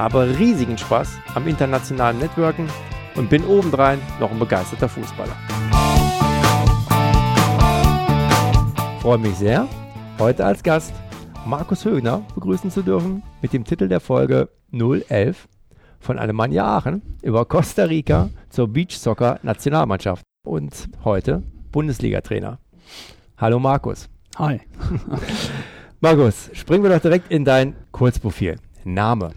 habe riesigen Spaß am internationalen Networken und bin obendrein noch ein begeisterter Fußballer. Freue mich sehr, heute als Gast Markus Högner begrüßen zu dürfen mit dem Titel der Folge 011 von Alemannia Aachen über Costa Rica zur Beachsoccer Nationalmannschaft und heute Bundesliga-Trainer. Hallo Markus. Hi. Markus, springen wir doch direkt in dein Kurzprofil. Name.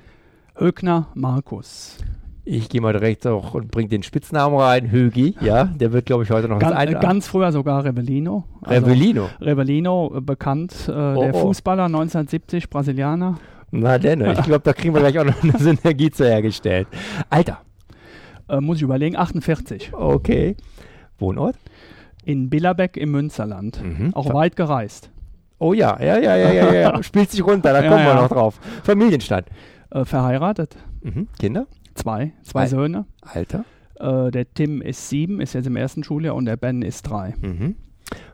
Högner Markus. Ich gehe mal direkt auch und bringe den Spitznamen rein, Högi. Ja, der wird, glaube ich, heute noch Gan ein. Ganz früher sogar Rebellino. Rebellino. Also Rebellino, äh, bekannt, äh, Oh, der oh. Fußballer, 1970, Brasilianer. Na denn, ich glaube, da kriegen wir gleich auch noch eine Synergie zu hergestellt. Alter. Äh, muss ich überlegen, 48. Okay. Wohnort? In Billerbeck im Münsterland. Mhm. Auch weit gereist. Oh ja, ja, ja, ja, ja, ja. Spielt sich runter, da Ja, kommen wir ja. noch drauf. Familienstand. Äh, verheiratet. Mhm. Kinder? Zwei. Zwei Al- Söhne. Alter? Äh, der Tim ist sieben, ist jetzt im ersten Schuljahr und der Ben ist drei. Mhm.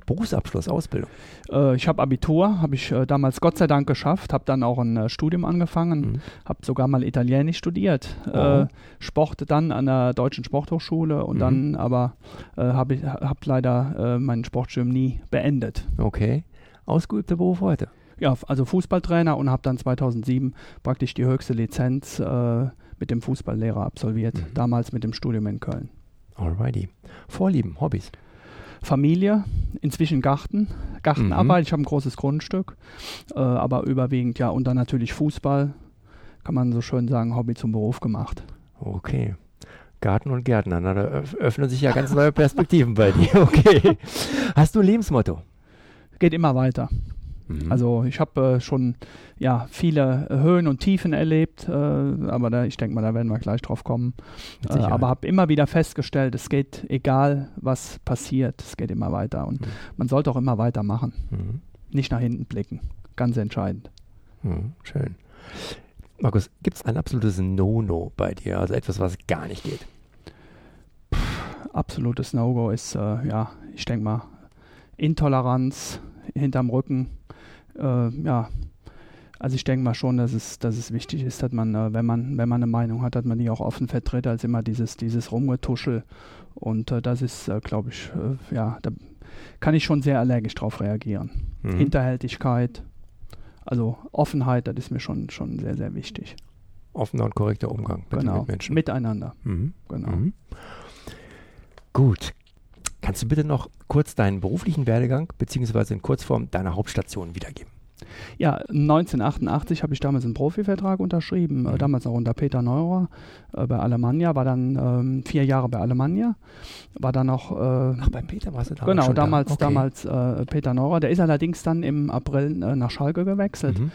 Berufsabschluss, Ausbildung. Äh, ich habe Abitur, habe ich äh, damals Gott sei Dank geschafft, habe dann auch ein äh, Studium angefangen, Mhm. habe sogar mal Italienisch studiert, Oh. äh, Sport dann an der Deutschen Sporthochschule und Mhm. dann aber äh, habe ich hab leider äh, mein Sportstudium nie beendet. Okay. Ausgeübter Beruf heute. Ja, also Fußballtrainer und habe dann 2007 praktisch die höchste Lizenz äh, mit dem Fußballlehrer absolviert, Mhm. damals mit dem Studium in Köln. Alrighty. Vorlieben, Hobbys. Familie, inzwischen Garten, Gartenarbeit. Mhm. Ich habe ein großes Grundstück, äh, aber überwiegend ja und dann natürlich Fußball, kann man so schön sagen, Hobby zum Beruf gemacht. Okay. Garten und Gärtner, na, da öff- öffnen sich ja ganz neue Perspektiven bei dir. Okay. Hast du ein Lebensmotto? Geht immer weiter. Mhm. Also ich habe äh, schon ja viele Höhen und Tiefen erlebt, äh, aber da, ich denke mal, da werden wir gleich drauf kommen. Äh, aber habe immer wieder festgestellt, es geht egal, was passiert, es geht immer weiter und Mhm. man sollte auch immer weitermachen, Mhm. nicht nach hinten blicken. Ganz entscheidend. Mhm. Schön. Markus, gibt es ein absolutes No-No bei dir? Also etwas, was gar nicht geht? absolutes No-Go ist, äh, ja, ich denke mal, Intoleranz hinterm Rücken. Äh, ja, also ich denke mal schon, dass es, dass es wichtig ist, dass man, äh, wenn man, wenn man eine Meinung hat, dass man die auch offen vertritt, als immer dieses, dieses Rumgetuschel. Und äh, das ist, äh, glaube ich, äh, ja, da kann ich schon sehr allergisch drauf reagieren. Mhm. Hinterhältigkeit, also Offenheit, das ist mir schon, schon sehr, sehr wichtig. Offener und korrekter Umgang mit genau. Mitmenschen. Miteinander. Mhm. Genau. Mhm. Gut. Kannst du bitte noch kurz deinen beruflichen Werdegang beziehungsweise in Kurzform deine Hauptstation wiedergeben? Ja, 1988 habe ich damals einen Profivertrag unterschrieben, äh, Mhm. damals noch unter Peter Neurer äh, bei Alemannia, war dann ähm, vier Jahre bei Alemannia, war dann noch, äh, Ach, bei Peter warst du damals genau, schon damals, da. Okay. damals äh, Peter Neurer, der ist allerdings dann im April äh, nach Schalke gewechselt. Mhm.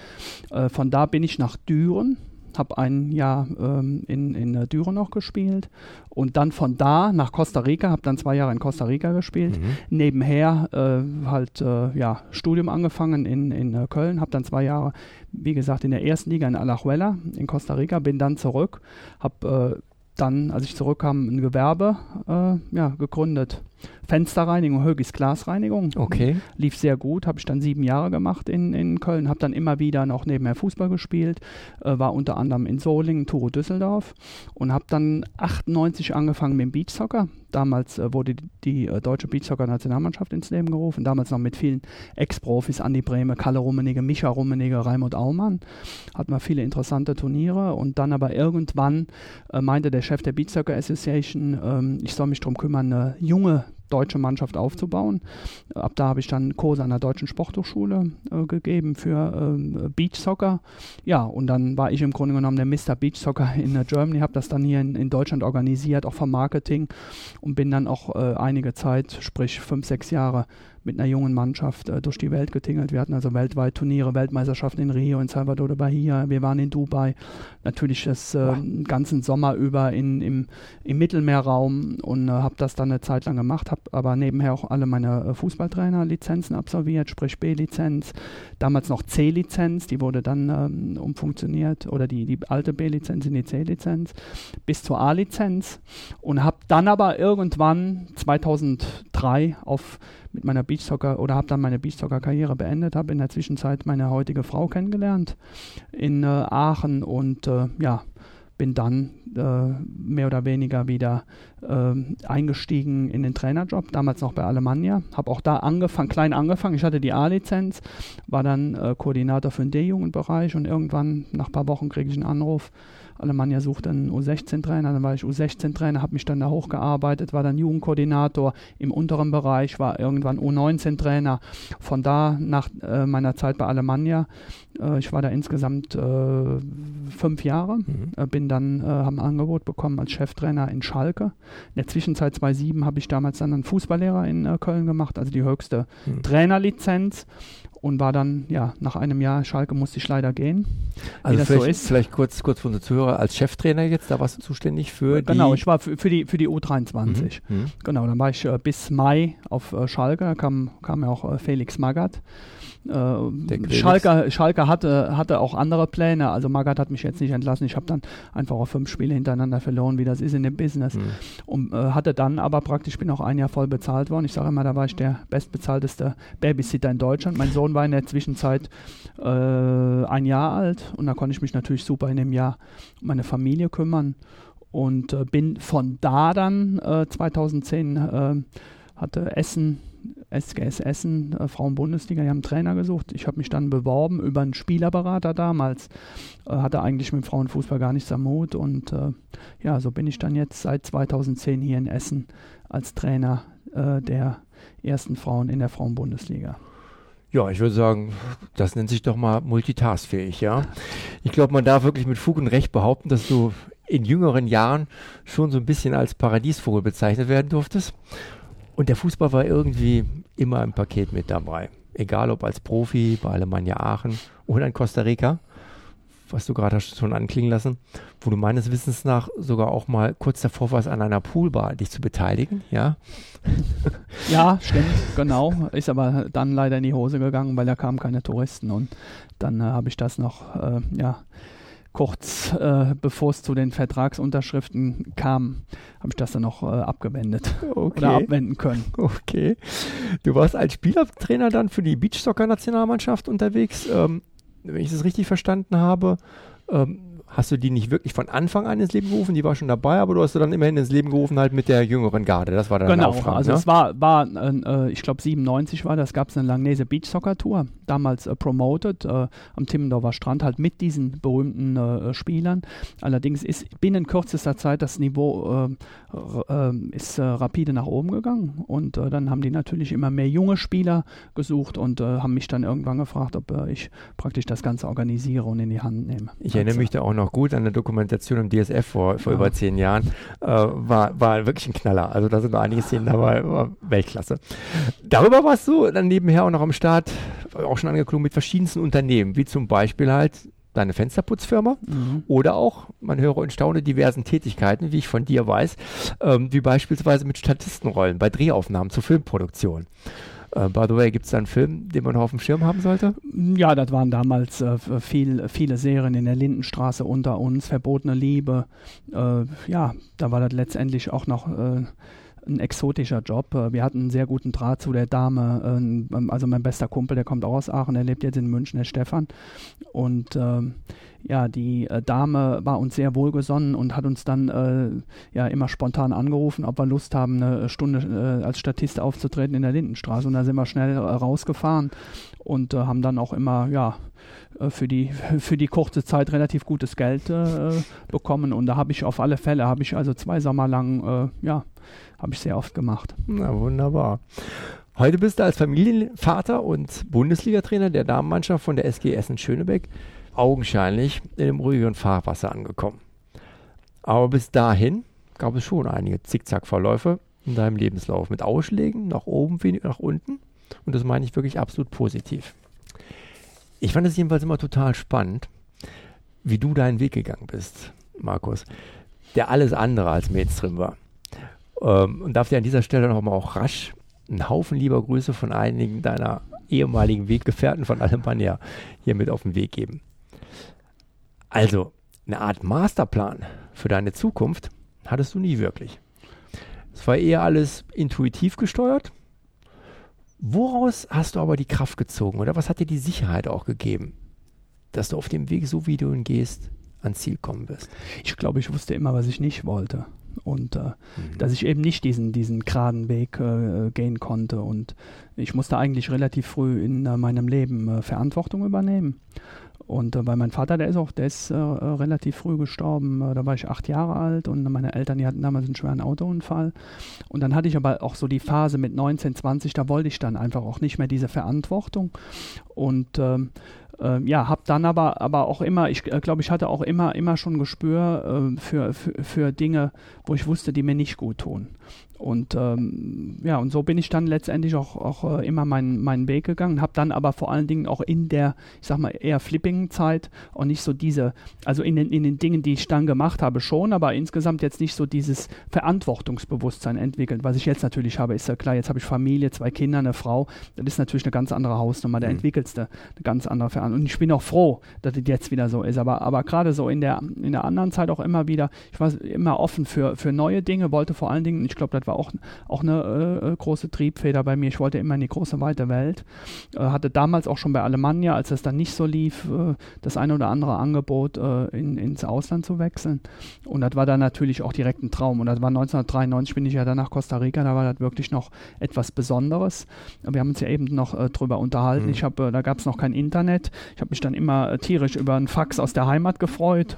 Äh, von da bin ich nach Düren, habe ein Jahr ähm, in, in Düren noch gespielt und dann von da nach Costa Rica, habe dann zwei Jahre in Costa Rica gespielt Mhm. nebenher äh, halt äh, ja Studium angefangen in, in äh, Köln, habe dann zwei Jahre, wie gesagt, in der ersten Liga in Alajuela in Costa Rica, bin dann zurück, habe äh, dann, als ich zurückkam, ein Gewerbe äh, ja, gegründet. Fensterreinigung, Högis Glasreinigung. Okay. Lief sehr gut, habe ich dann sieben Jahre gemacht in, in Köln, habe dann immer wieder noch nebenher Fußball gespielt, äh, war unter anderem in Solingen, Turo Düsseldorf und habe dann 98 angefangen mit dem Beachsoccer. Damals äh, wurde die, die äh, deutsche Beachsoccer-Nationalmannschaft ins Leben gerufen, damals noch mit vielen Ex-Profis, Andi Brehme, Kalle Rummenigge, Micha Rummenigge, Raimund Aumann. Hatten wir viele interessante Turniere und dann aber irgendwann äh, meinte der Chef der Beachsoccer Association, ähm, ich soll mich darum kümmern, eine junge deutsche Mannschaft aufzubauen. Ab da habe ich dann Kurse an der Deutschen Sporthochschule äh, gegeben für ähm, Beach Soccer. Ja, und dann war ich im Grunde genommen der Mr. Beach Soccer in äh, Germany, habe das dann hier in, in Deutschland organisiert, auch vom Marketing und bin dann auch äh, einige Zeit, sprich fünf, sechs Jahre mit einer jungen Mannschaft äh, durch die Welt getingelt. Wir hatten also weltweit Turniere, Weltmeisterschaften in Rio, in Salvador de Bahia, wir waren in Dubai, natürlich das äh, ganzen Sommer über in, im, im Mittelmeerraum und äh, habe das dann eine Zeit lang gemacht, habe aber nebenher auch alle meine äh, Fußballtrainer-Lizenzen absolviert, sprich B-Lizenz, damals noch C-Lizenz, die wurde dann ähm, umfunktioniert oder die, die alte B-Lizenz in die C-Lizenz bis zur A-Lizenz und habe dann aber irgendwann 2003 auf mit meiner Beachsoccer oder habe dann meine Beachsoccer-Karriere beendet, habe in der Zwischenzeit meine heutige Frau kennengelernt in äh, Aachen und äh, ja, bin dann äh, mehr oder weniger wieder äh, eingestiegen in den Trainerjob, damals noch bei Alemannia. Habe auch da angefangen, klein angefangen. Ich hatte die A-Lizenz, war dann äh, Koordinator für den D-Jugendbereich und irgendwann nach ein paar Wochen kriege ich einen Anruf, Alemannia sucht einen U16-Trainer, dann war ich U16-Trainer, habe mich dann da hochgearbeitet, war dann Jugendkoordinator im unteren Bereich, war irgendwann U19-Trainer. Von da nach äh, meiner Zeit bei Alemannia, äh, ich war da insgesamt äh, fünf Jahre, mhm. Äh, bin dann, äh, habe ein Angebot bekommen als Cheftrainer in Schalke. In der Zwischenzeit 2007 habe ich damals dann einen Fußballlehrer in äh, Köln gemacht, also die höchste mhm. Trainerlizenz und war dann, ja, nach einem Jahr Schalke musste ich leider gehen. Also vielleicht, so ist. vielleicht kurz, kurz für unsere Zuhörer, als Cheftrainer jetzt, da warst du zuständig für genau, die... Genau, ich war für, für, die, für die U23. Mhm, mhm. Genau, dann war ich äh, bis Mai auf äh, Schalke, da kam, kam ja auch äh, Felix Magath. Äh, Schalke, Schalke hatte, hatte auch andere Pläne. Also Magath hat mich jetzt nicht entlassen. Ich habe dann einfach auch fünf Spiele hintereinander verloren, wie das ist in dem Business. Mhm. Und äh, hatte dann aber praktisch, bin auch ein Jahr voll bezahlt worden. Ich sage immer, da war ich der bestbezahlteste Babysitter in Deutschland. Mein Sohn war in der Zwischenzeit äh, ein Jahr alt und da konnte ich mich natürlich super in dem Jahr um meine Familie kümmern. Und äh, bin von da dann 2010 äh, hatte Essen SGS Essen, äh, Frauen-Bundesliga, die haben einen Trainer gesucht. Ich habe mich dann beworben über einen Spielerberater damals. Äh, hatte eigentlich mit Frauenfußball gar nichts am Hut. Und äh, ja, so bin ich dann jetzt seit 2010 hier in Essen als Trainer äh, der ersten Frauen in der Frauen-Bundesliga. Ja, ich würde sagen, das nennt sich doch mal multitaskfähig, ja. Ich glaube, man darf wirklich mit Fug und Recht behaupten, dass du in jüngeren Jahren schon so ein bisschen als Paradiesvogel bezeichnet werden durftest. Und der Fußball war irgendwie immer im Paket mit dabei. Egal ob als Profi bei Alemannia Aachen oder in Costa Rica, was du gerade schon anklingen lassen, wo du meines Wissens nach sogar auch mal kurz davor warst, an einer Poolbar dich zu beteiligen, ja? Ja, stimmt, genau. Ist aber dann leider in die Hose gegangen, weil da kamen keine Touristen und dann äh, habe ich das noch, äh, ja, kurz äh, bevor es zu den Vertragsunterschriften kam, habe ich das dann noch äh, abgewendet okay. oder abwenden können. Okay. Du warst als Spielertrainer dann für die Beachsoccer-Nationalmannschaft unterwegs. Ähm, wenn ich das richtig verstanden habe, ähm, hast du die nicht wirklich von Anfang an ins Leben gerufen, die war schon dabei, aber du hast sie dann immerhin ins Leben gerufen halt mit der jüngeren Garde. Das war dann Genau, Auftrag, also ne? es war, war äh, ich glaube 97 war das, gab es eine Langnese Beach Soccer Tour, damals äh, promoted äh, am Timmendorfer Strand halt mit diesen berühmten äh, Spielern. Allerdings ist binnen kürzester Zeit das Niveau äh, äh, ist rapide nach oben gegangen und dann haben die natürlich immer mehr junge Spieler gesucht und haben mich dann irgendwann gefragt, ob ich praktisch das Ganze organisiere und in die Hand nehme. Ich erinnere also, mich da auch noch noch gut an der Dokumentation im DSF vor, vor ja. über zehn Jahren. Äh, war, war wirklich ein Knaller. Also da sind noch einige Szenen dabei, war Weltklasse. Darüber warst du dann nebenher auch noch am Start, auch schon angeklungen mit verschiedensten Unternehmen, wie zum Beispiel halt deine Fensterputzfirma mhm. oder auch, man höre und staune, diversen Tätigkeiten, wie ich von dir weiß, ähm, wie beispielsweise mit Statistenrollen bei Drehaufnahmen zur Filmproduktion. Uh, by the way, gibt es da einen Film, den man auf dem Schirm haben sollte? Ja, das waren damals äh, viel, viele Serien in der Lindenstraße unter uns, Verbotene Liebe. Äh, ja, da war das letztendlich auch noch äh, ein exotischer Job. Äh, wir hatten einen sehr guten Draht zu der Dame. also mein bester Kumpel, der kommt auch aus Aachen, der lebt jetzt in München, der Stefan. Und ähm, ja, die äh, Dame war uns sehr wohlgesonnen und hat uns dann äh, ja immer spontan angerufen, ob wir Lust haben, eine Stunde äh, als Statist aufzutreten in der Lindenstraße. Und da sind wir schnell äh, rausgefahren und äh, haben dann auch immer ja für die für die kurze Zeit relativ gutes Geld bekommen. Und da habe ich auf alle Fälle habe ich also zwei Sommer lang ja habe ich sehr oft gemacht. Na wunderbar. Heute bist du als Familienvater und Bundesliga-Trainer der Damenmannschaft von der SG Essen Schönebeck augenscheinlich in dem ruhigeren Fahrwasser angekommen. Aber bis dahin gab es schon einige Zickzackverläufe in deinem Lebenslauf mit Ausschlägen nach oben, wenig nach unten. Und das meine ich wirklich absolut positiv. Ich fand es jedenfalls immer total spannend, wie du deinen Weg gegangen bist, Markus, der alles andere als Mainstream war. Ähm, und darf dir an dieser Stelle noch mal auch rasch einen Haufen lieber Grüße von einigen deiner ehemaligen Weggefährten von Alemannia hier mit auf den Weg geben. Also, eine Art Masterplan für deine Zukunft hattest du nie wirklich. Es war eher alles intuitiv gesteuert. Woraus hast du aber die Kraft gezogen oder was hat dir die Sicherheit auch gegeben, dass du auf dem Weg, so wie du ihn gehst, ans Ziel kommen wirst? Ich glaube, ich wusste immer, was ich nicht wollte. Und äh, mhm. dass ich eben nicht diesen, diesen geraden Weg äh, gehen konnte. Und ich musste eigentlich relativ früh in äh, meinem Leben äh, Verantwortung übernehmen. Und äh, weil mein Vater, der ist auch, der ist äh, relativ früh gestorben. Da war ich acht Jahre alt und meine Eltern, die hatten damals einen schweren Autounfall. Und dann hatte ich aber auch so die Phase mit 19, 20, da wollte ich dann einfach auch nicht mehr diese Verantwortung. Und ähm, äh, ja, habe dann aber, aber auch immer, ich äh, glaube, ich hatte auch immer, immer schon Gespür äh, für, für, für Dinge, wo ich wusste, die mir nicht gut tun. Und ähm, ja, und so bin ich dann letztendlich auch, auch äh, immer meinen, meinen Weg gegangen, habe dann aber vor allen Dingen auch in der, ich sag mal, eher flippigen Zeit und nicht so diese, also in den, in den Dingen, die ich dann gemacht habe, schon, aber insgesamt jetzt nicht so dieses Verantwortungsbewusstsein entwickelt. Was ich jetzt natürlich habe, ist ja klar, jetzt habe ich Familie, zwei Kinder, eine Frau, das ist natürlich eine ganz andere Hausnummer, da mhm. entwickelst du eine ganz andere Verantwortung. Und ich bin auch froh, dass es jetzt wieder so ist, aber, aber gerade so in der, in der anderen Zeit auch immer wieder, ich war immer offen für, für neue Dinge, wollte vor allen Dingen, ich glaube, das war auch, auch eine äh, große Triebfeder bei mir. Ich wollte immer in die große, weite Welt. Äh, hatte damals auch schon bei Alemannia, als es dann nicht so lief, äh, das eine oder andere Angebot, äh, in, ins Ausland zu wechseln. Und das war dann natürlich auch direkt ein Traum. Und das war 1993, bin ich ja dann nach Costa Rica, da war das wirklich noch etwas Besonderes. Wir haben uns ja eben noch äh, drüber unterhalten. Mhm. Ich habe, äh, da gab es noch kein Internet. Ich habe mich dann immer tierisch über einen Fax aus der Heimat gefreut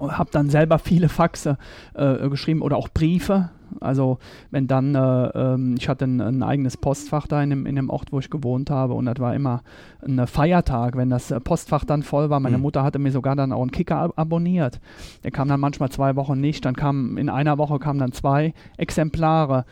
habe dann selber viele Faxe äh, geschrieben oder auch Briefe. Also wenn dann, äh, ähm, ich hatte ein, ein, eigenes Postfach da in dem, in dem Ort, wo ich gewohnt habe und das war immer ein Feiertag, wenn das Postfach dann voll war. Meine mhm. Mutter hatte mir sogar dann auch einen Kicker ab abonniert. Der kam dann manchmal zwei Wochen nicht, dann kam in einer Woche kamen dann zwei Exemplare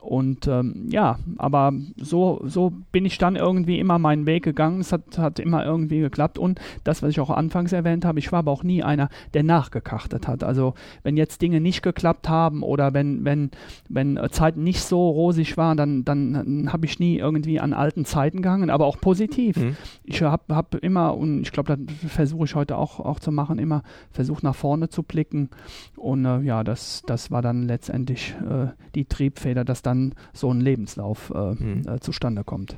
und ähm, ja, aber so, so bin ich dann irgendwie immer meinen Weg gegangen. Es hat, hat immer irgendwie geklappt. Und das, was ich auch anfangs erwähnt habe, ich war aber auch nie einer, der nachgekachtet hat. Also wenn jetzt Dinge nicht geklappt haben oder wenn, wenn, wenn Zeiten nicht so rosig waren, dann, dann, dann habe ich nie irgendwie an alten Zeiten gehangen, aber auch positiv. Mhm. Ich habe hab immer, und ich glaube, das versuche ich heute auch, auch zu machen, immer versucht nach vorne zu blicken. Und äh, ja, das, das war dann letztendlich äh, die Triebfeder, dass dann so ein Lebenslauf äh, mhm. äh, zustande kommt.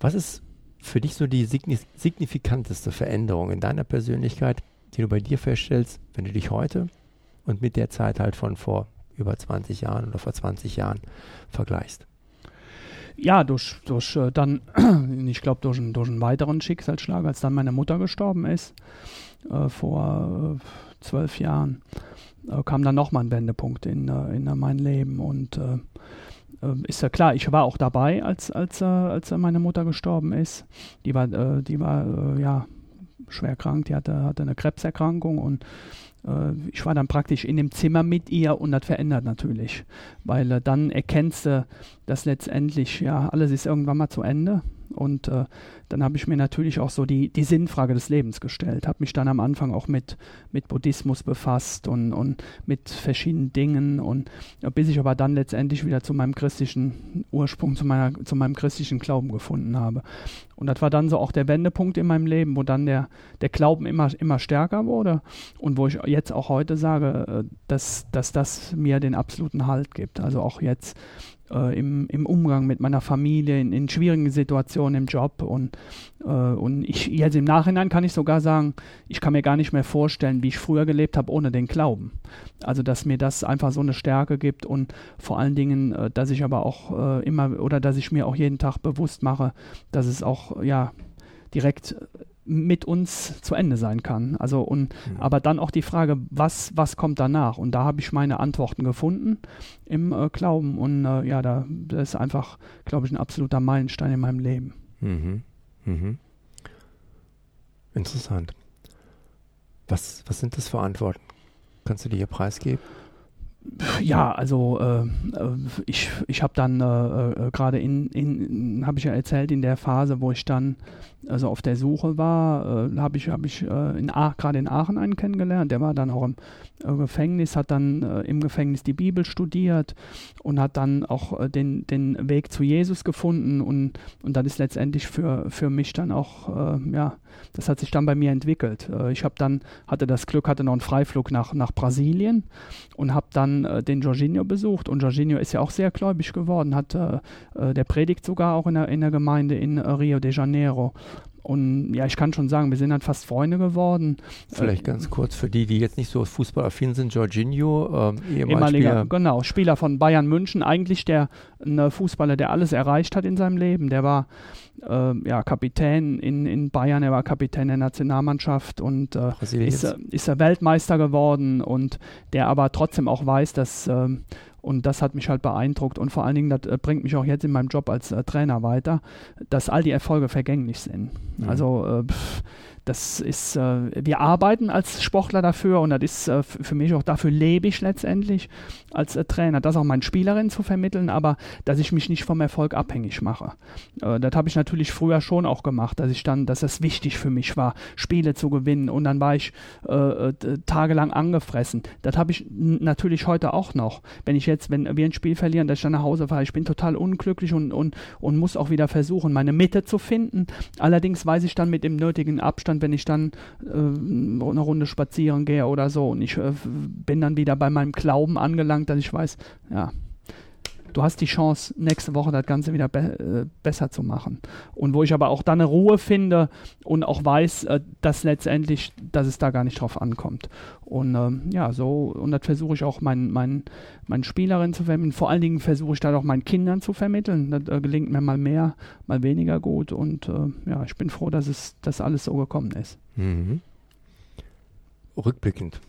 Was ist für dich so die signifikanteste Veränderung in deiner Persönlichkeit, die du bei dir feststellst, wenn du dich heute und mit der Zeit halt von vor über 20 Jahren oder vor 20 Jahren vergleichst? Ja, durch, durch äh, dann, ich glaube, durch, durch einen weiteren Schicksalsschlag, als dann meine Mutter gestorben ist, äh, vor äh, zwölf Jahren, äh, kam dann nochmal ein Wendepunkt in, äh, in mein Leben. Und äh, ist ja klar, ich war auch dabei, als, als, als meine Mutter gestorben ist. Die war, die war ja schwer krank, die hatte, hatte eine Krebserkrankung und ich war dann praktisch in dem Zimmer mit ihr und das verändert natürlich, weil dann erkennst du, dass letztendlich ja alles ist irgendwann mal zu Ende und äh, dann habe ich mir natürlich auch so die, die Sinnfrage des Lebens gestellt, habe mich dann am Anfang auch mit, mit Buddhismus befasst und, und mit verschiedenen Dingen und ja, bis ich aber dann letztendlich wieder zu meinem christlichen Ursprung, zu, meiner, zu meinem christlichen Glauben gefunden habe. Und das war dann so auch der Wendepunkt in meinem Leben, wo dann der, der Glauben immer, immer stärker wurde und wo ich jetzt auch heute sage, äh, dass, dass das mir den absoluten Halt gibt. Also auch jetzt äh, im, im Umgang mit meiner Familie, in, in schwierigen Situationen im Job. Und, äh, und ich jetzt im Nachhinein kann ich sogar sagen, ich kann mir gar nicht mehr vorstellen, wie ich früher gelebt habe ohne den Glauben. Also dass mir das einfach so eine Stärke gibt und vor allen Dingen, äh, dass ich aber auch äh, immer oder dass ich mir auch jeden Tag bewusst mache, dass es auch ja direkt mit uns zu Ende sein kann. Also und mhm. aber dann auch die Frage, was was kommt danach? Und da habe ich meine Antworten gefunden im äh, Glauben und äh, ja, da das ist einfach, glaube ich, ein absoluter Meilenstein in meinem Leben. Mhm. Mhm. Interessant. Was was sind das für Antworten? Kannst du dir hier preisgeben? ja, also äh, äh ich, ich habe dann äh, äh, gerade in, in habe ich ja erzählt, in der Phase, wo ich dann also auf der Suche war, äh, habe ich, hab ich äh, in gerade in Aachen einen kennengelernt. Der war dann auch im äh, Gefängnis, hat dann äh, im Gefängnis die Bibel studiert und hat dann auch äh, den, den Weg zu Jesus gefunden. Und, und das ist letztendlich für, für mich dann auch, äh, ja, das hat sich dann bei mir entwickelt. ich habe dann, hatte das Glück, hatte noch einen Freiflug nach, nach Brasilien und habe dann den Jorginho besucht. Und Jorginho ist ja auch sehr gläubig geworden, hat, der predigt sogar auch in der, in der Gemeinde in Rio de Janeiro. Und ja, ich kann schon sagen, wir sind dann fast Freunde geworden. Vielleicht äh, ganz kurz für die, die jetzt nicht so fußballaffin sind, Jorginho, äh, ehemaliger, Spieler. genau, Spieler von Bayern München, eigentlich der ein Fußballer, der alles erreicht hat in seinem Leben. Der war äh, ja, Kapitän in, in Bayern, er war Kapitän der Nationalmannschaft und äh, ist, ist er Weltmeister geworden und der aber trotzdem auch weiß, dass ähm, und das hat mich halt beeindruckt und vor allen Dingen, das äh, bringt mich auch jetzt in meinem Job als äh, Trainer weiter, dass all die Erfolge vergänglich sind. Mhm. Also äh, pff, das ist, äh, wir arbeiten als Sportler dafür und das ist äh, für mich auch dafür lebe ich letztendlich als äh, Trainer, das auch meinen Spielerinnen zu vermitteln, aber dass ich mich nicht vom Erfolg abhängig mache. Äh, das habe ich natürlich früher schon auch gemacht, dass ich dann, dass es wichtig für mich war, Spiele zu gewinnen und dann war ich äh, äh, tagelang angefressen. Das habe ich natürlich heute auch noch. Wenn ich jetzt, wenn wir ein Spiel verlieren, dass ich dann nach Hause fahre, ich bin total unglücklich und, und, und muss auch wieder versuchen, meine Mitte zu finden. Allerdings weiß ich dann mit dem nötigen Abstand, und wenn ich dann äh, eine Runde spazieren gehe oder so und ich äh, bin dann wieder bei meinem Glauben angelangt, dass ich weiß, ja, du hast die Chance, nächste Woche das Ganze wieder be äh, besser zu machen. Und wo ich aber auch dann eine Ruhe finde und auch weiß, äh, dass letztendlich, dass es da gar nicht drauf ankommt. Und ähm, ja, so, und das versuche ich auch meinen, meinen, meinen Spielerinnen zu vermitteln. Vor allen Dingen versuche ich das auch meinen Kindern zu vermitteln. Das äh, gelingt mir mal mehr, mal weniger gut. Und äh, ja, ich bin froh, dass es dass alles so gekommen ist. Mhm. Rückblickend,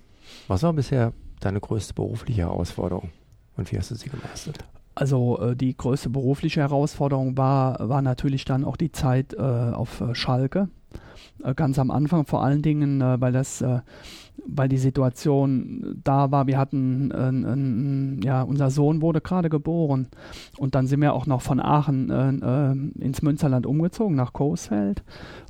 was war bisher deine größte berufliche Herausforderung und wie hast du sie gemeistert? Also äh, die größte berufliche Herausforderung war, war natürlich dann auch die Zeit äh, auf äh, Schalke. Äh, ganz am Anfang vor allen Dingen, äh, weil das äh, weil die Situation da war, wir hatten, äh, äh, ja, unser Sohn wurde gerade geboren. Und dann sind wir auch noch von Aachen äh, ins Münsterland umgezogen, nach Coesfeld.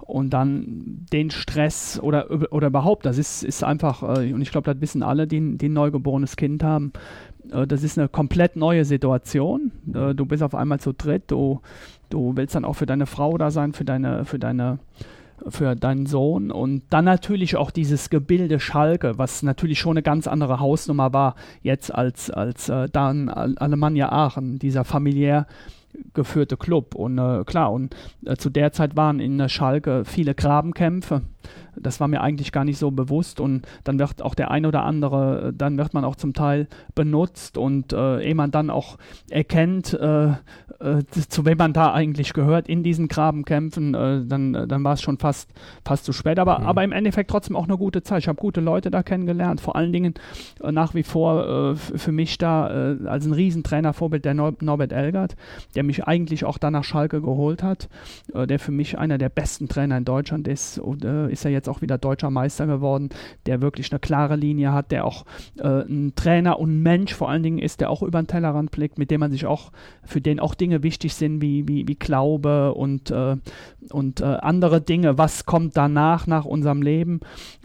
Und dann den Stress oder, oder überhaupt, das ist, ist einfach, und ich glaube, das wissen alle, die, die ein neugeborenes Kind haben, äh, das ist eine komplett neue Situation. Äh, du bist auf einmal zu dritt, du, du willst dann auch für deine Frau da sein, für deine, für deine für deinen Sohn und dann natürlich auch dieses Gebilde Schalke, was natürlich schon eine ganz andere Hausnummer war jetzt als, als äh, dann Alemannia Aachen, dieser familiär geführte Club. Und äh, klar, und äh, zu der Zeit waren in Schalke viele Grabenkämpfe das war mir eigentlich gar nicht so bewusst und dann wird auch der ein oder andere, dann wird man auch zum Teil benutzt und äh, ehe man dann auch erkennt, äh, äh, zu wem man da eigentlich gehört in diesen Grabenkämpfen, äh, dann, dann war es schon fast, fast zu spät. Aber, mhm. aber im Endeffekt trotzdem auch eine gute Zeit. Ich habe gute Leute da kennengelernt, vor allen Dingen äh, nach wie vor äh, für mich da als ein Riesentrainervorbild der Nor Norbert Elgert, der mich eigentlich auch dann nach Schalke geholt hat, der für mich einer der besten Trainer in Deutschland ist und ist er jetzt auch wieder deutscher Meister geworden, der wirklich eine klare Linie hat, der auch äh, ein Trainer und Mensch vor allen Dingen ist, der auch über den Tellerrand blickt, mit dem man sich auch, für den auch Dinge wichtig sind, wie, wie, wie Glaube und, äh, und äh, andere Dinge. Was kommt danach, nach unserem Leben?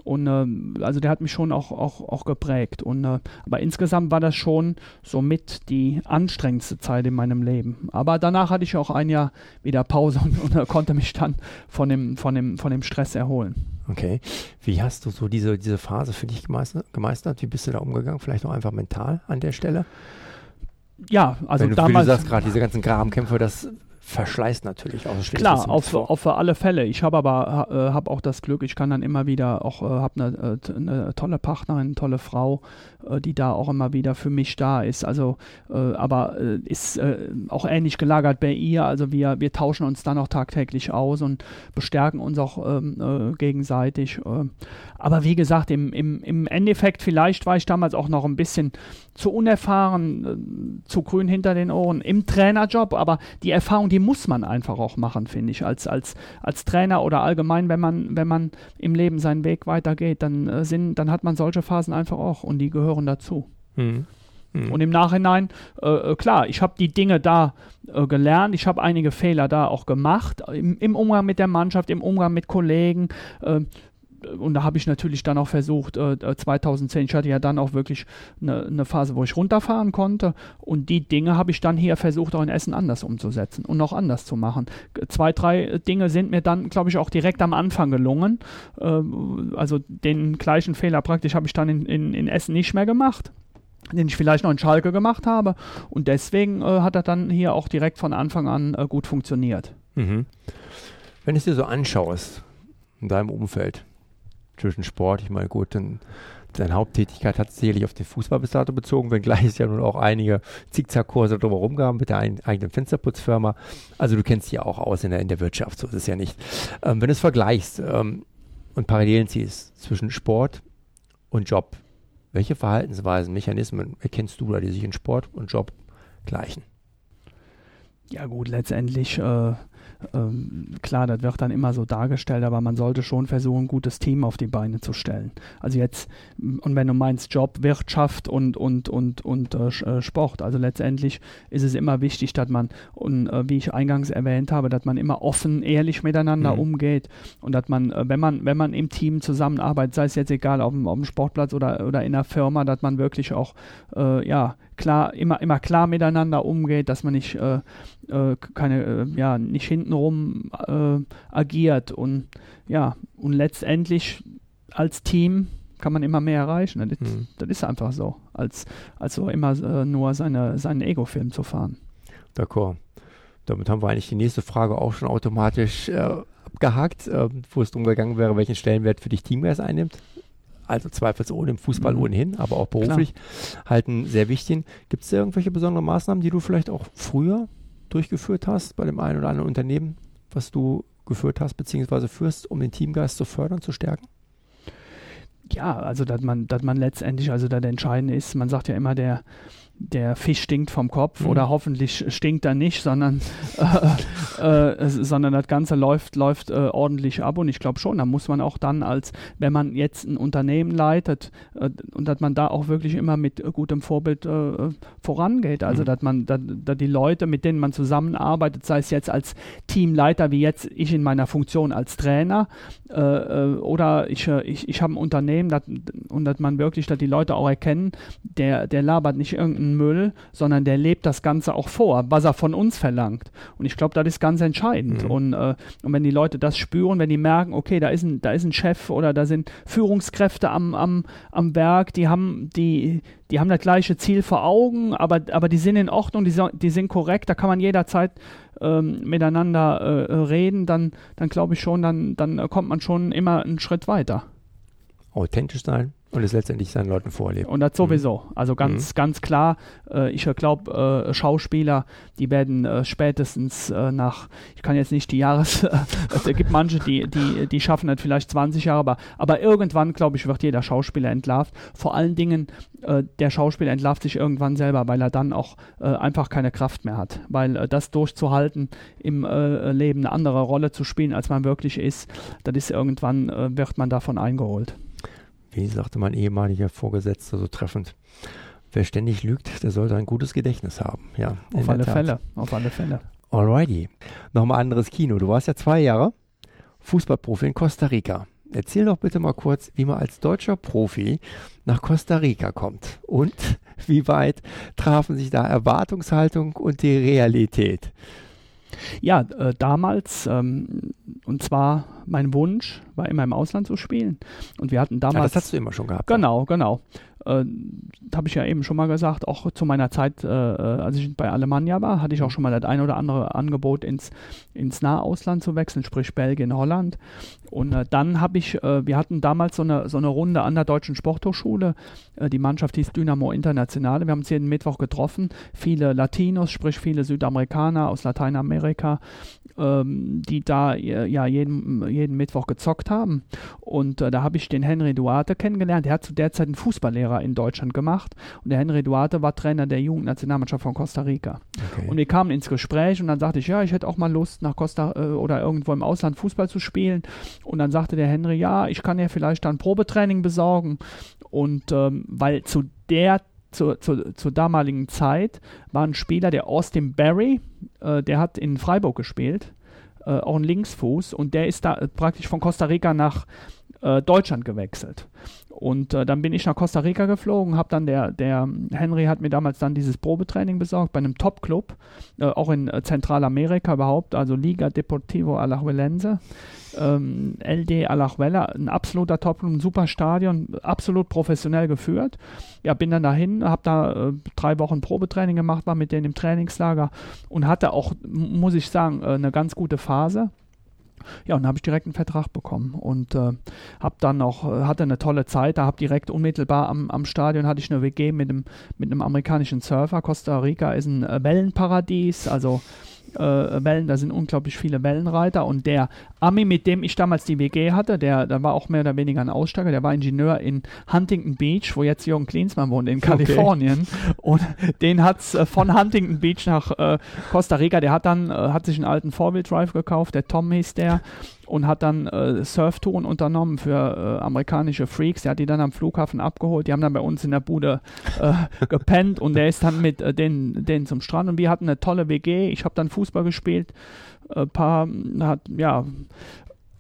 Und äh, also der hat mich schon auch, auch, auch geprägt. Und, äh, aber insgesamt war das schon somit die anstrengendste Zeit in meinem Leben. Aber danach hatte ich auch ein Jahr wieder Pause und, und konnte mich dann von dem, von, dem, von dem Stress erholen. Okay. Wie hast du so diese, diese Phase für dich gemeistert? Wie bist du da umgegangen? Vielleicht auch einfach mental an der Stelle? Ja, also Wenn du, damals. Wie du sagst gerade, diese ganzen Grabenkämpfe, das verschleißt natürlich auch. Klar, auf, auf alle Fälle. Ich habe aber äh, habe auch das Glück, ich kann dann immer wieder auch, äh, habe eine, äh, eine, tolle Partnerin, eine tolle Frau, äh, die da auch immer wieder für mich da ist. Also, äh, aber äh, ist auch ähnlich gelagert bei ihr. Also wir, wir tauschen uns dann auch tagtäglich aus und bestärken uns auch ähm, gegenseitig. aber wie gesagt, im, im, im Endeffekt, vielleicht war ich damals auch noch ein bisschen zu unerfahren, zu grün hinter den Ohren im Trainerjob, aber die Erfahrung, die muss man einfach auch machen, finde ich, als, als, als Trainer oder allgemein, wenn man, wenn man im Leben seinen Weg weitergeht, dann, sind, dann hat man solche Phasen einfach auch und die gehören dazu. Hm. Mhm. Und im Nachhinein, äh, äh klar, ich habe die Dinge da äh, gelernt, ich habe einige Fehler da auch gemacht, im, im, Umgang mit der Mannschaft, im Umgang mit Kollegen. Und da habe ich natürlich dann auch versucht, äh, 2010, äh, ich hatte ja dann auch wirklich eine, eine, Phase, wo ich runterfahren konnte und die Dinge habe ich dann hier versucht, auch in Essen anders umzusetzen und noch anders zu machen. Zwei, drei Dinge sind mir dann, glaube ich, auch direkt am Anfang gelungen. Äh, also den gleichen Fehler praktisch habe ich dann in, in, in Essen nicht mehr gemacht den ich vielleicht noch in Schalke gemacht habe. Und deswegen äh, hat er dann hier auch direkt von Anfang an äh, gut funktioniert. Mhm. Wenn du es dir so anschaust, in deinem Umfeld, zwischen Sport. Ich meine, gut, dann seine Haupttätigkeit hat sicherlich auf den Fußball bis dato bezogen, wenngleich es ja nun auch einige Zickzackkurse drumherum gab mit der eigenen Fensterputzfirma. Also du kennst ja auch aus in der, in der Wirtschaft, so ist es ja nicht. Ähm, wenn du es vergleichst ähm, und Parallelen ziehst zwischen Sport und Job, welche Verhaltensweisen, Mechanismen erkennst du da, die sich in Sport und Job gleichen? Ja gut, letztendlich äh, ähm, klar, das wird dann immer so dargestellt, aber man sollte schon versuchen, ein gutes Team auf die Beine zu stellen. Also jetzt, und wenn du meinst Job, Wirtschaft und, und, und, und äh, äh, Sport, also letztendlich ist es immer wichtig, dass man, und äh, wie ich eingangs erwähnt habe, dass man immer offen, ehrlich miteinander mhm. umgeht und dass man, äh, wenn man, wenn man im Team zusammenarbeitet, sei es jetzt egal, auf dem, auf dem Sportplatz oder, oder in der Firma, dass man wirklich auch, äh, ja, klar, immer, immer klar miteinander umgeht, dass man nicht äh, äh, keine, äh, ja, nicht hintenrum äh, agiert und ja, und letztendlich als Team kann man immer mehr erreichen. Das, mhm. das ist einfach so, als, als so immer äh, nur seine, seinen Ego-Film zu fahren. D'accord. Damit haben wir eigentlich die nächste Frage auch schon automatisch äh, abgehakt, wo es darum gegangen wäre, welchen Stellenwert für dich Teamgeist einnimmt also zweifelsohne im Fußball mhm. ohnehin, aber auch beruflich, Klar. halten sehr wichtig. Gibt es irgendwelche besonderen Maßnahmen, die du vielleicht auch früher durchgeführt hast bei dem einen oder anderen Unternehmen, was du geführt hast bzw. führst, um den Teamgeist zu fördern, zu stärken? Ja, also dass man, dass man letztendlich, also das Entscheidende ist, man sagt ja immer, der, der Fisch stinkt vom Kopf mhm. oder hoffentlich stinkt er nicht, sondern, äh, äh, sondern das Ganze läuft, läuft äh, ordentlich ab und ich glaube schon, da muss man auch dann als, wenn man jetzt ein Unternehmen leitet äh, und dass man da auch wirklich immer mit gutem Vorbild äh, vorangeht, also mhm. dass man, dass, dass die Leute, mit denen man zusammenarbeitet, sei es jetzt als Teamleiter, wie jetzt ich in meiner Funktion als Trainer äh, oder ich, ich, ich habe ein Unternehmen dat, und dass man wirklich, dass die Leute auch erkennen, der, der labert nicht irgendein irgendeinen Müll, sondern der lebt das Ganze auch vor, was er von uns verlangt. Und ich glaube, das ist ganz entscheidend. Mhm. Und, äh, und wenn die Leute das spüren, wenn die merken, okay, da ist ein, da ist ein Chef oder da sind Führungskräfte am, am, am Werk, die haben, die, die haben das gleiche Ziel vor Augen, aber, aber die sind in Ordnung, die, die sind korrekt, da kann man jederzeit ähm, miteinander äh, reden, dann, dann glaube ich schon, dann, dann kommt man schon immer einen Schritt weiter. Authentisch sein, und es letztendlich seinen Leuten vorlebt. Und das sowieso. Mhm. Also ganz, mhm. ganz klar, äh, ich glaube, äh, Schauspieler, die werden äh, spätestens äh, nach, ich kann jetzt nicht die Jahres, es gibt manche, die, die, die schaffen das vielleicht 20 Jahre, aber, aber irgendwann, glaube ich, wird jeder Schauspieler entlarvt. Vor allen Dingen, äh, der Schauspieler entlarvt sich irgendwann selber, weil er dann auch äh, einfach keine Kraft mehr hat. Weil das durchzuhalten, im Leben eine andere Rolle zu spielen, als man wirklich ist, das ist irgendwann, wird man davon eingeholt wie sagte mein ehemaliger Vorgesetzter so treffend, wer ständig lügt, der sollte ein gutes Gedächtnis haben. Ja, auf alle Fälle, auf alle Fälle. Alrighty. Nochmal anderes Kino. Du warst ja zwei Jahre Fußballprofi in Costa Rica. Erzähl doch bitte mal kurz, wie man als deutscher Profi nach Costa Rica kommt und wie weit trafen sich da Erwartungshaltung und die Realität? Ja, äh, damals, ähm, und zwar mein Wunsch war immer im Ausland zu spielen. Und wir hatten damals. Ja, das hast du immer schon gehabt. Genau, genau. Äh, habe ich ja eben schon mal gesagt, auch zu meiner Zeit, äh, äh, als ich bei Alemannia war, hatte ich auch schon mal das ein oder andere Angebot ins, ins Nahausland zu wechseln, sprich Belgien, Holland. Und äh, dann habe ich, äh, wir hatten damals so eine, so eine Runde an der Deutschen Sporthochschule. Äh, die Mannschaft hieß Dynamo Internationale. Wir haben uns jeden Mittwoch getroffen. Viele Latinos, sprich viele Südamerikaner aus Lateinamerika, ähm, die da ja jeden, jeden Mittwoch gezockt haben. Und da habe ich den Henry Duarte kennengelernt. Der hat zu der Zeit einen Fußballlehrer Lehrer in Deutschland gemacht. Und der Henry Duarte war Trainer der Jugendnationalmannschaft von Costa Rica. Okay. Und wir kamen ins Gespräch und dann sagte ich, ja, ich hätte auch mal Lust, nach Costa äh, oder irgendwo im Ausland Fußball zu spielen. Und dann sagte der Henry, ja, ich kann ja vielleicht dann Probetraining besorgen. Und ähm, weil zu der zur, zur, zur damaligen Zeit war ein Spieler, der Austin Barry, äh, der hat in Freiburg gespielt, äh, auch ein Linksfuß, und der ist da äh, praktisch von Costa Rica nach äh, Deutschland gewechselt. Und äh, dann bin ich nach Costa Rica geflogen, habe dann der, der Henry hat mir damals dann dieses Probetraining besorgt bei einem Top-Club, äh, auch in äh, Zentralamerika überhaupt, also Liga Deportivo Alajuelense, ähm, LD Alajuela, ein absoluter Top-Club, ein super Stadion, absolut professionell geführt. Ja, bin dann dahin, habe da äh, drei Wochen Probetraining gemacht, war mit denen im Trainingslager und hatte auch, muss ich sagen, äh, eine ganz gute Phase. Ja, und dann habe ich direkt einen Vertrag bekommen und äh, habe dann noch, äh, hatte eine tolle Zeit, da habe direkt unmittelbar am, am Stadion hatte ich eine WG mit einem, mit einem amerikanischen Surfer. Costa Rica ist ein äh, Wellenparadies, also äh, Wellen, da sind unglaublich viele Wellenreiter und der Ami, mit dem ich damals die WG hatte, der, der war auch mehr oder weniger ein Aussteiger, der war Ingenieur in Huntington Beach, wo jetzt Jürgen Klinsmann wohnt, in Kalifornien okay. und den hat es äh, von Huntington Beach nach äh, Costa Rica, der hat dann, äh, hat sich einen alten Four-Wheel-Drive gekauft, der Tom hieß der und hat dann äh, Surftouren unternommen für äh, amerikanische Freaks. Der hat die dann am Flughafen abgeholt. Die haben dann bei uns in der Bude äh, gepennt und der ist dann mit äh, denen, denen zum Strand. Und wir hatten eine tolle WG. Ich habe dann Fußball gespielt. Ein paar, hat, ja.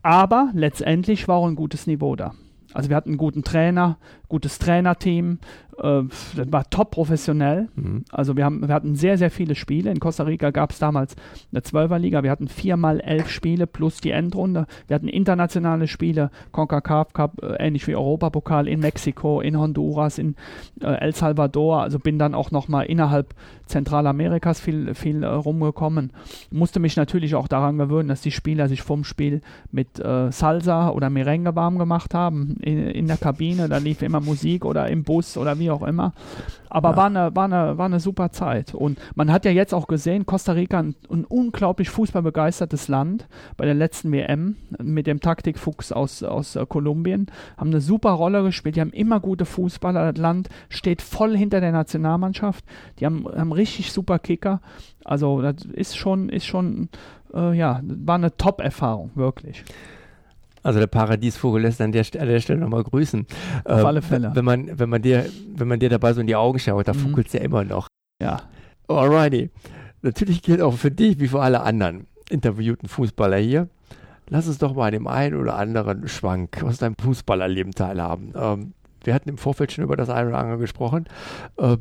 Aber letztendlich war auch ein gutes Niveau da. Also wir hatten einen guten Trainer, gutes Trainerteam, äh, das war top professionell. Mhm. Also wir, haben, wir hatten sehr, sehr viele Spiele. In Costa Rica gab es damals eine Zwölferliga. Wir hatten viermal elf Spiele plus die Endrunde. Wir hatten internationale Spiele, CONCACAF Cup, äh, ähnlich wie Europapokal in Mexiko, in Honduras, in äh, El Salvador. Also bin dann auch nochmal innerhalb Zentralamerikas viel, viel äh, rumgekommen. Musste mich natürlich auch daran gewöhnen, dass die Spieler sich vom Spiel mit äh, Salsa oder Merengue warm gemacht haben in, in der Kabine. Da lief immer Musik oder im Bus oder wie auch immer. Aber ja. war, eine, war, eine, war eine super Zeit. Und man hat ja jetzt auch gesehen, Costa Rica ein, ein unglaublich fußballbegeistertes Land bei der letzten WM mit dem Taktikfuchs aus, aus uh, Kolumbien. Haben eine super Rolle gespielt. Die haben immer gute Fußballer. Das Land steht voll hinter der Nationalmannschaft. Die haben, haben richtig super Kicker. Also das ist schon, ist schon, äh, ja, war eine Top-Erfahrung, wirklich. Also der Paradiesvogel lässt an der, an der Stelle nochmal grüßen. Auf ähm, alle Fälle. Wenn man, wenn, man dir, wenn man dir dabei so in die Augen schaut, da mhm. funkelt es ja immer noch. Ja. Alrighty. Natürlich gilt auch für dich wie für alle anderen interviewten Fußballer hier. Lass uns doch mal an dem einen oder anderen Schwank aus deinem Fußballerleben teilhaben. Ähm, wir hatten im Vorfeld schon über das eine oder andere gesprochen. Ähm,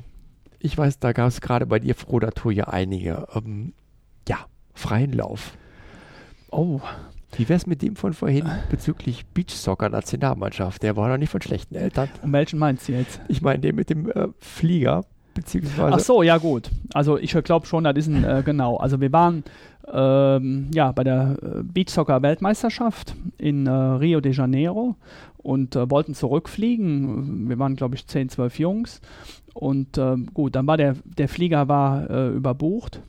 ich weiß, da gab es gerade bei dir Tour ja einige. Ähm, ja, freien Lauf. Oh, wie wäre es mit dem von vorhin bezüglich Beachsoccer-Nationalmannschaft? Der war doch nicht von schlechten Eltern. Und welchen meinst du jetzt? Ich meine den mit dem äh, Flieger, beziehungsweise. Ach so, ja gut. Also ich glaube schon, das ist ein, äh, genau. Also wir waren ähm, ja, bei der äh, Beachsoccer-Weltmeisterschaft in äh, Rio de Janeiro und äh, wollten zurückfliegen. Wir waren, glaube ich, 10, 12 Jungs. Und äh, gut, dann war der, der Flieger war äh, überbucht.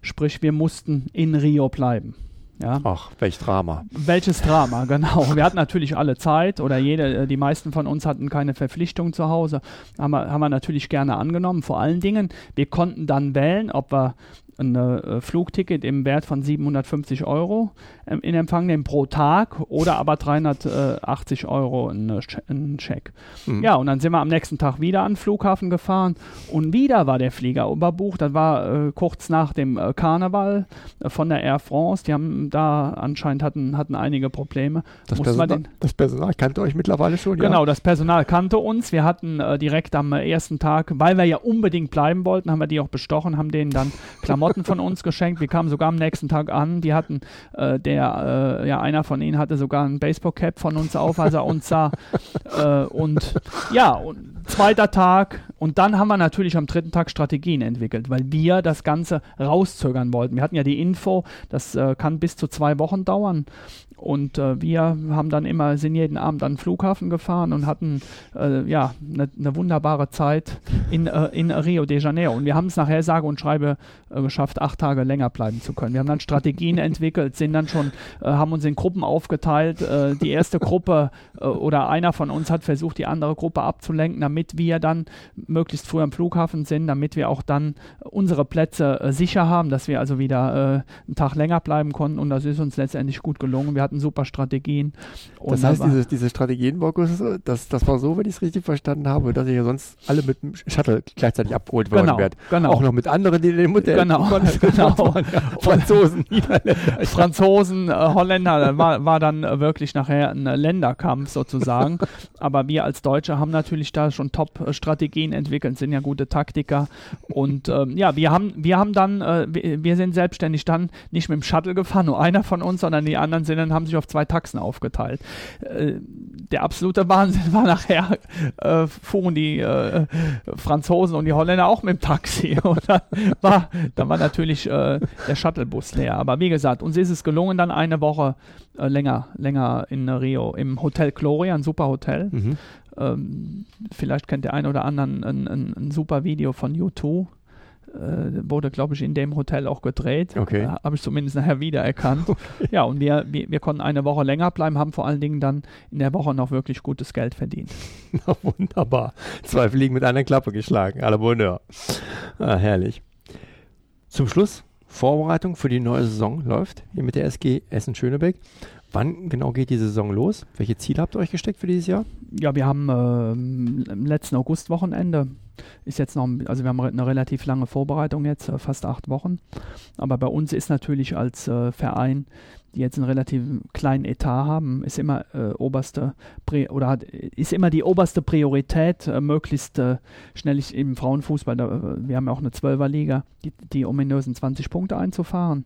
Sprich, wir mussten in Rio bleiben. Ja. Ach, welch Drama. Welches Drama, genau. Wir hatten natürlich alle Zeit oder jede, äh, die meisten von uns hatten keine Verpflichtung zu Hause. Haben wir, haben wir natürlich gerne angenommen. Vor allen Dingen, wir konnten dann wählen, ob wir ein äh, Flugticket im Wert von 750 Euro ähm, in Empfang nehmen pro Tag oder aber 380 Euro ein, äh, Scheck. Mhm. Ja, und dann sind wir am nächsten Tag wieder an den Flughafen gefahren und wieder war der Flieger überbucht. Das war äh, kurz nach dem äh, Karneval von der Air France. Die haben da anscheinend hatten, hatten einige Probleme. Das, Personal, das Personal kannte euch mittlerweile schon, Genau, ja? das Personal kannte uns. Wir hatten direkt am ersten Tag, weil wir ja unbedingt bleiben wollten, haben wir die auch bestochen, haben denen dann Klamotten Klamotten von uns geschenkt. Wir kamen sogar am nächsten Tag an. Die hatten, äh, der, äh, ja, einer von ihnen hatte sogar ein Baseball-Cap von uns auf, als er uns sah. äh, und ja, und zweiter Tag. Und dann haben wir natürlich am dritten Tag Strategien entwickelt, weil wir das Ganze rauszögern wollten. Wir hatten ja die Info, das äh, kann bis zu zwei Wochen dauern. Und äh, wir haben dann immer, sind jeden Abend an den Flughafen gefahren und hatten äh, ja eine ne wunderbare Zeit in, äh, in Rio de Janeiro. Und wir haben es nachher sage und schreibe äh, geschafft, acht Tage länger bleiben zu können. Wir haben dann Strategien entwickelt, sind dann schon, äh, haben uns in Gruppen aufgeteilt. Äh, die erste Gruppe oder einer von uns hat versucht, die andere Gruppe abzulenken, damit wir dann möglichst früh am Flughafen sind, damit wir auch dann unsere Plätze sicher haben, dass wir also wieder einen Tag länger bleiben konnten. Und das ist uns letztendlich gut gelungen. Wir hatten hatten super Strategien. Und das heißt, diese, diese Strategien, Markus, das, das war so, wenn ich es richtig verstanden habe, dass ihr sonst alle mit dem Shuttle gleichzeitig abgeholt worden genau, wärt. Genau. Auch noch mit anderen, die in dem Hotel genau, genau. Franzosen, Niederländer. Franzosen, äh, Holländer, war, war dann wirklich nachher ein Länderkampf sozusagen. Aber wir als Deutsche haben natürlich da schon Top-Strategien entwickelt, sind ja gute Taktiker. Und ähm, ja, wir haben, wir haben dann, äh, wir, wir sind selbstständig dann nicht mit dem Shuttle gefahren, nur einer von uns, sondern die anderen sind dann, haben sich auf zwei Taxen aufgeteilt. Äh, der absolute Wahnsinn war nachher, äh, fuhren die äh, Franzosen und die Holländer auch mit dem Taxi. Und dann war, dann war natürlich äh, der Shuttlebus leer. Aber wie gesagt, uns ist es gelungen, dann eine Woche äh, länger, länger in Rio im Hotel Gloria, ein super Hotel. Mhm. Ähm, vielleicht kennt der eine oder andere ein, ein, ein super Video von U2 äh, wurde, glaube ich, in dem Hotel auch gedreht. Okay. Äh, Habe ich zumindest nachher wiedererkannt. Okay. Ja, und wir, wir, wir, konnten eine Woche länger bleiben, haben vor allen Dingen dann in der Woche noch wirklich gutes Geld verdient. Na, wunderbar. Zwei Fliegen mit einer Klappe geschlagen. Alle Bonheur. Ah, herrlich. Zum Schluss, Vorbereitung für die neue Saison läuft hier mit der SG Essen-Schönebeck. Wann genau geht die Saison los? Welche Ziele habt ihr euch gesteckt für dieses Jahr? Ja, wir haben äh, im letzten August-Wochenende ist jetzt noch, also wir haben eine relativ lange Vorbereitung jetzt, äh, fast acht Wochen. Aber bei uns ist natürlich als äh, Verein, die jetzt einen relativ kleinen Etat haben, ist immer äh, oberste oder hat, ist immer die oberste Priorität, äh, möglichst äh, schnell im Frauenfußball. Da, äh, wir haben ja auch eine Zwölferliga, die, die ominösen 20 Punkte einzufahren.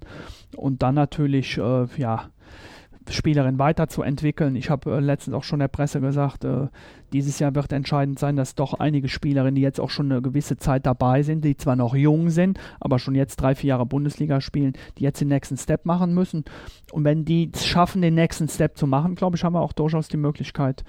Und dann natürlich, ja, Spielerin weiterzuentwickeln. Ich habe äh, letztens auch schon der Presse gesagt, äh, dieses Jahr wird entscheidend sein, dass doch einige Spielerinnen, die jetzt auch schon eine gewisse Zeit dabei sind, die zwar noch jung sind, aber schon jetzt drei, vier Jahre Bundesliga spielen, die jetzt den nächsten Step machen müssen. Und wenn die es schaffen, den nächsten Step zu machen, glaube ich, haben wir auch durchaus die Möglichkeit,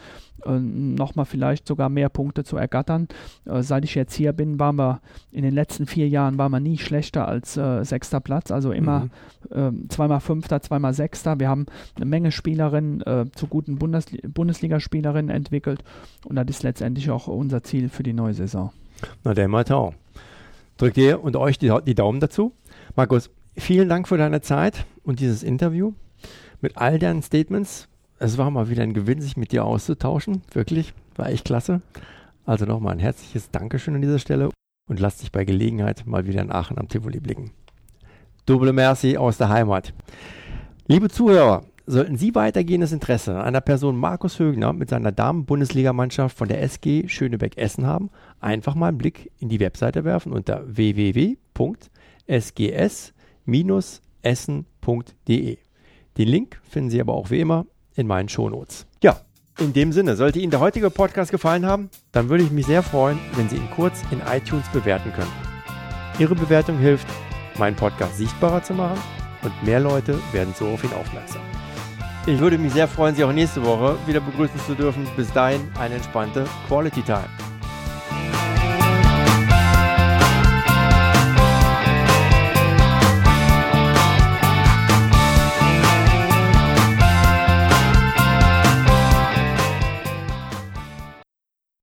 äh, nochmal vielleicht sogar mehr Punkte zu ergattern. Äh, seit ich jetzt hier bin, waren wir in den letzten vier Jahren waren wir nie schlechter als äh, sechster Platz, also immer mhm. äh, zweimal Fünfter, zweimal Sechster. Wir haben eine Menge Spielerinnen äh, zu guten Bundesli Bundesligaspielerinnen entwickelt und das ist letztendlich auch unser Ziel für die neue Saison. Na, der mal tau. Drückt dir und euch die, die Daumen dazu. Markus, vielen Dank für deine Zeit und dieses Interview mit all deinen Statements. Es war mal wieder ein Gewinn, sich mit dir auszutauschen. Wirklich, war echt klasse. Also nochmal ein herzliches Dankeschön an dieser Stelle und lass dich bei Gelegenheit mal wieder in Aachen am Tivoli blicken. Double Merci aus der Heimat. Liebe Zuhörer, Sollten Sie weitergehendes Interesse an einer Person Markus Högner mit seiner Damen-Bundesligamannschaft von der SG Schönebeck Essen haben, einfach mal einen Blick in die Webseite werfen unter www.sgs-essen.de. Den Link finden Sie aber auch wie immer in meinen Shownotes. Ja, in dem Sinne, sollte Ihnen der heutige Podcast gefallen haben, dann würde ich mich sehr freuen, wenn Sie ihn kurz in iTunes bewerten können. Ihre Bewertung hilft, meinen Podcast sichtbarer zu machen und mehr Leute werden so auf ihn aufmerksam. Ich würde mich sehr freuen, Sie auch nächste Woche wieder begrüßen zu dürfen. Bis dahin eine entspannte Quality Time.